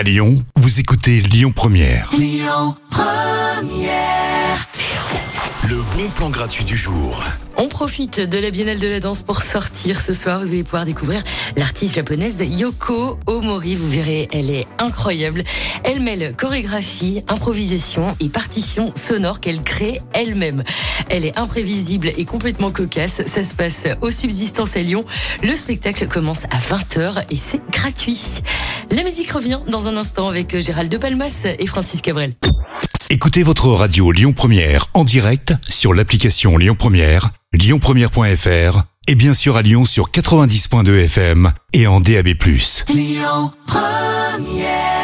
À Lyon, vous écoutez Lyon Première. Le bon plan gratuit du jour. On profite de la Biennale de la danse pour sortir ce soir. Vous allez pouvoir découvrir l'artiste japonaise Yoko Omori. Vous verrez, elle est incroyable. Elle mêle chorégraphie, improvisation et partition sonore qu'elle crée elle-même. Elle est imprévisible et complètement cocasse. Ça se passe au Subsistance à Lyon. Le spectacle commence à 20h et c'est gratuit. La musique revient dans un instant avec Gérald de Palmas et Francis Cabrel. Écoutez votre radio Lyon Première en direct sur l'application Lyon Première, lyonpremière.fr et bien sûr à Lyon sur 90.2 FM et en DAB+. Lyon Première